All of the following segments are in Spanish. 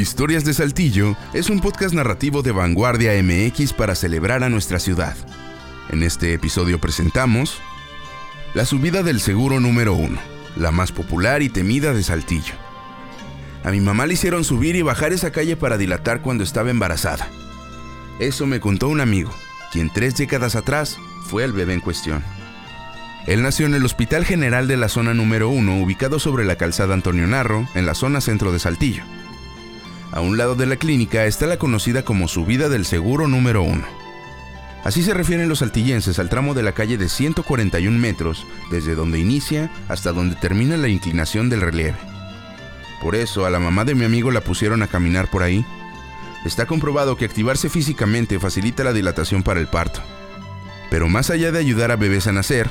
Historias de Saltillo es un podcast narrativo de Vanguardia MX para celebrar a nuestra ciudad. En este episodio presentamos la subida del seguro número 1, la más popular y temida de Saltillo. A mi mamá le hicieron subir y bajar esa calle para dilatar cuando estaba embarazada. Eso me contó un amigo, quien tres décadas atrás fue el bebé en cuestión. Él nació en el Hospital General de la Zona número 1, ubicado sobre la calzada Antonio Narro, en la zona centro de Saltillo. A un lado de la clínica está la conocida como subida del seguro número 1. Así se refieren los saltillenses al tramo de la calle de 141 metros, desde donde inicia hasta donde termina la inclinación del relieve. Por eso a la mamá de mi amigo la pusieron a caminar por ahí. Está comprobado que activarse físicamente facilita la dilatación para el parto. Pero más allá de ayudar a bebés a nacer,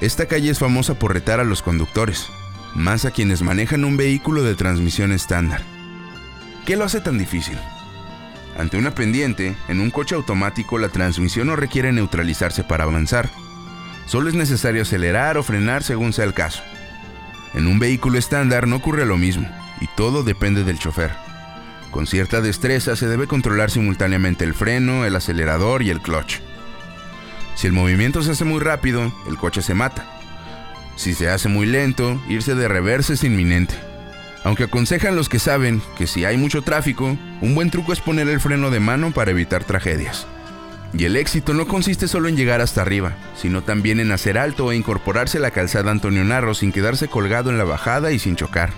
esta calle es famosa por retar a los conductores, más a quienes manejan un vehículo de transmisión estándar. ¿Qué lo hace tan difícil? Ante una pendiente, en un coche automático la transmisión no requiere neutralizarse para avanzar. Solo es necesario acelerar o frenar según sea el caso. En un vehículo estándar no ocurre lo mismo, y todo depende del chofer. Con cierta destreza se debe controlar simultáneamente el freno, el acelerador y el clutch. Si el movimiento se hace muy rápido, el coche se mata. Si se hace muy lento, irse de reversa es inminente. Aunque aconsejan los que saben que si hay mucho tráfico, un buen truco es poner el freno de mano para evitar tragedias. Y el éxito no consiste solo en llegar hasta arriba, sino también en hacer alto e incorporarse a la calzada Antonio Narro sin quedarse colgado en la bajada y sin chocar.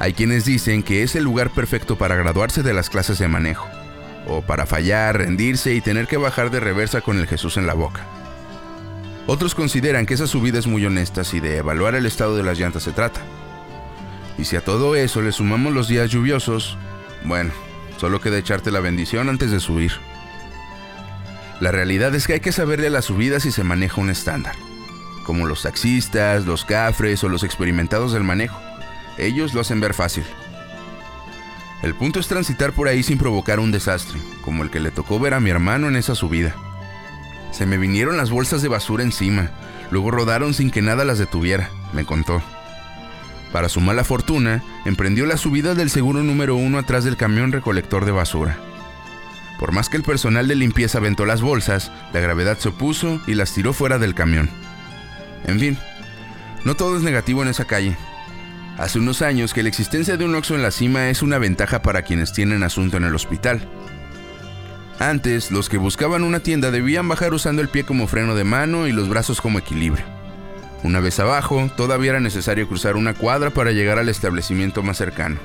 Hay quienes dicen que es el lugar perfecto para graduarse de las clases de manejo, o para fallar, rendirse y tener que bajar de reversa con el Jesús en la boca. Otros consideran que esa subida es muy honesta si de evaluar el estado de las llantas se trata. Y si a todo eso le sumamos los días lluviosos, bueno, solo queda echarte la bendición antes de subir. La realidad es que hay que saberle a la subida si se maneja un estándar, como los taxistas, los cafres o los experimentados del manejo. Ellos lo hacen ver fácil. El punto es transitar por ahí sin provocar un desastre, como el que le tocó ver a mi hermano en esa subida. Se me vinieron las bolsas de basura encima, luego rodaron sin que nada las detuviera, me contó. Para su mala fortuna, emprendió la subida del seguro número uno atrás del camión recolector de basura. Por más que el personal de limpieza aventó las bolsas, la gravedad se opuso y las tiró fuera del camión. En fin, no todo es negativo en esa calle. Hace unos años que la existencia de un Oxxo en la cima es una ventaja para quienes tienen asunto en el hospital. Antes, los que buscaban una tienda debían bajar usando el pie como freno de mano y los brazos como equilibrio. Una vez abajo, todavía era necesario cruzar una cuadra para llegar al establecimiento más cercano.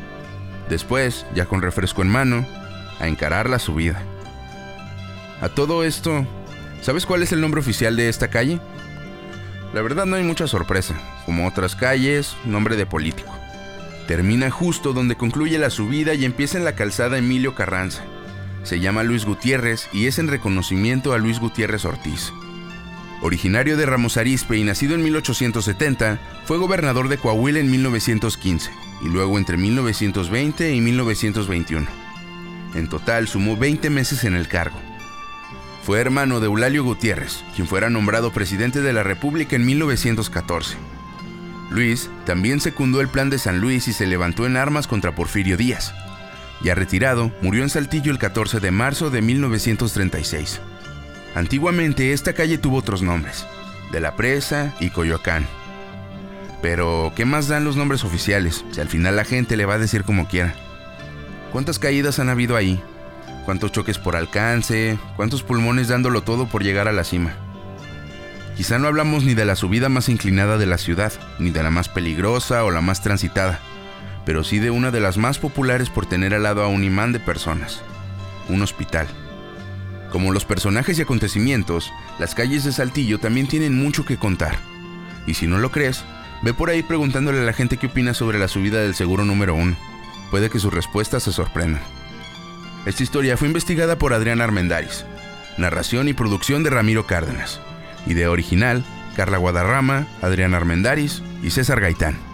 Después, ya con refresco en mano, a encarar la subida. A todo esto, ¿sabes cuál es el nombre oficial de esta calle? La verdad no hay mucha sorpresa, como otras calles, nombre de político. Termina justo donde concluye la subida y empieza en la calzada Emilio Carranza. Se llama Luis Gutiérrez y es en reconocimiento a Luis Gutiérrez Ortiz. Originario de Ramos Arizpe y nacido en 1870, fue gobernador de Coahuila en 1915 y luego entre 1920 y 1921. En total sumó 20 meses en el cargo. Fue hermano de Eulalio Gutiérrez, quien fuera nombrado presidente de la República en 1914. Luis también secundó el plan de San Luis y se levantó en armas contra Porfirio Díaz. Ya retirado, murió en Saltillo el 14 de marzo de 1936. Antiguamente esta calle tuvo otros nombres, de la Presa y Coyoacán. Pero, ¿qué más dan los nombres oficiales si al final la gente le va a decir como quiera? ¿Cuántas caídas han habido ahí? ¿Cuántos choques por alcance? ¿Cuántos pulmones dándolo todo por llegar a la cima? Quizá no hablamos ni de la subida más inclinada de la ciudad, ni de la más peligrosa o la más transitada, pero sí de una de las más populares por tener al lado a un imán de personas, un hospital. Como los personajes y acontecimientos, las calles de Saltillo también tienen mucho que contar. Y si no lo crees, ve por ahí preguntándole a la gente qué opina sobre la subida del seguro número 1. Puede que sus respuestas se sorprendan. Esta historia fue investigada por Adrián Armendaris. Narración y producción de Ramiro Cárdenas. Idea original, Carla Guadarrama, Adrián Armendaris y César Gaitán.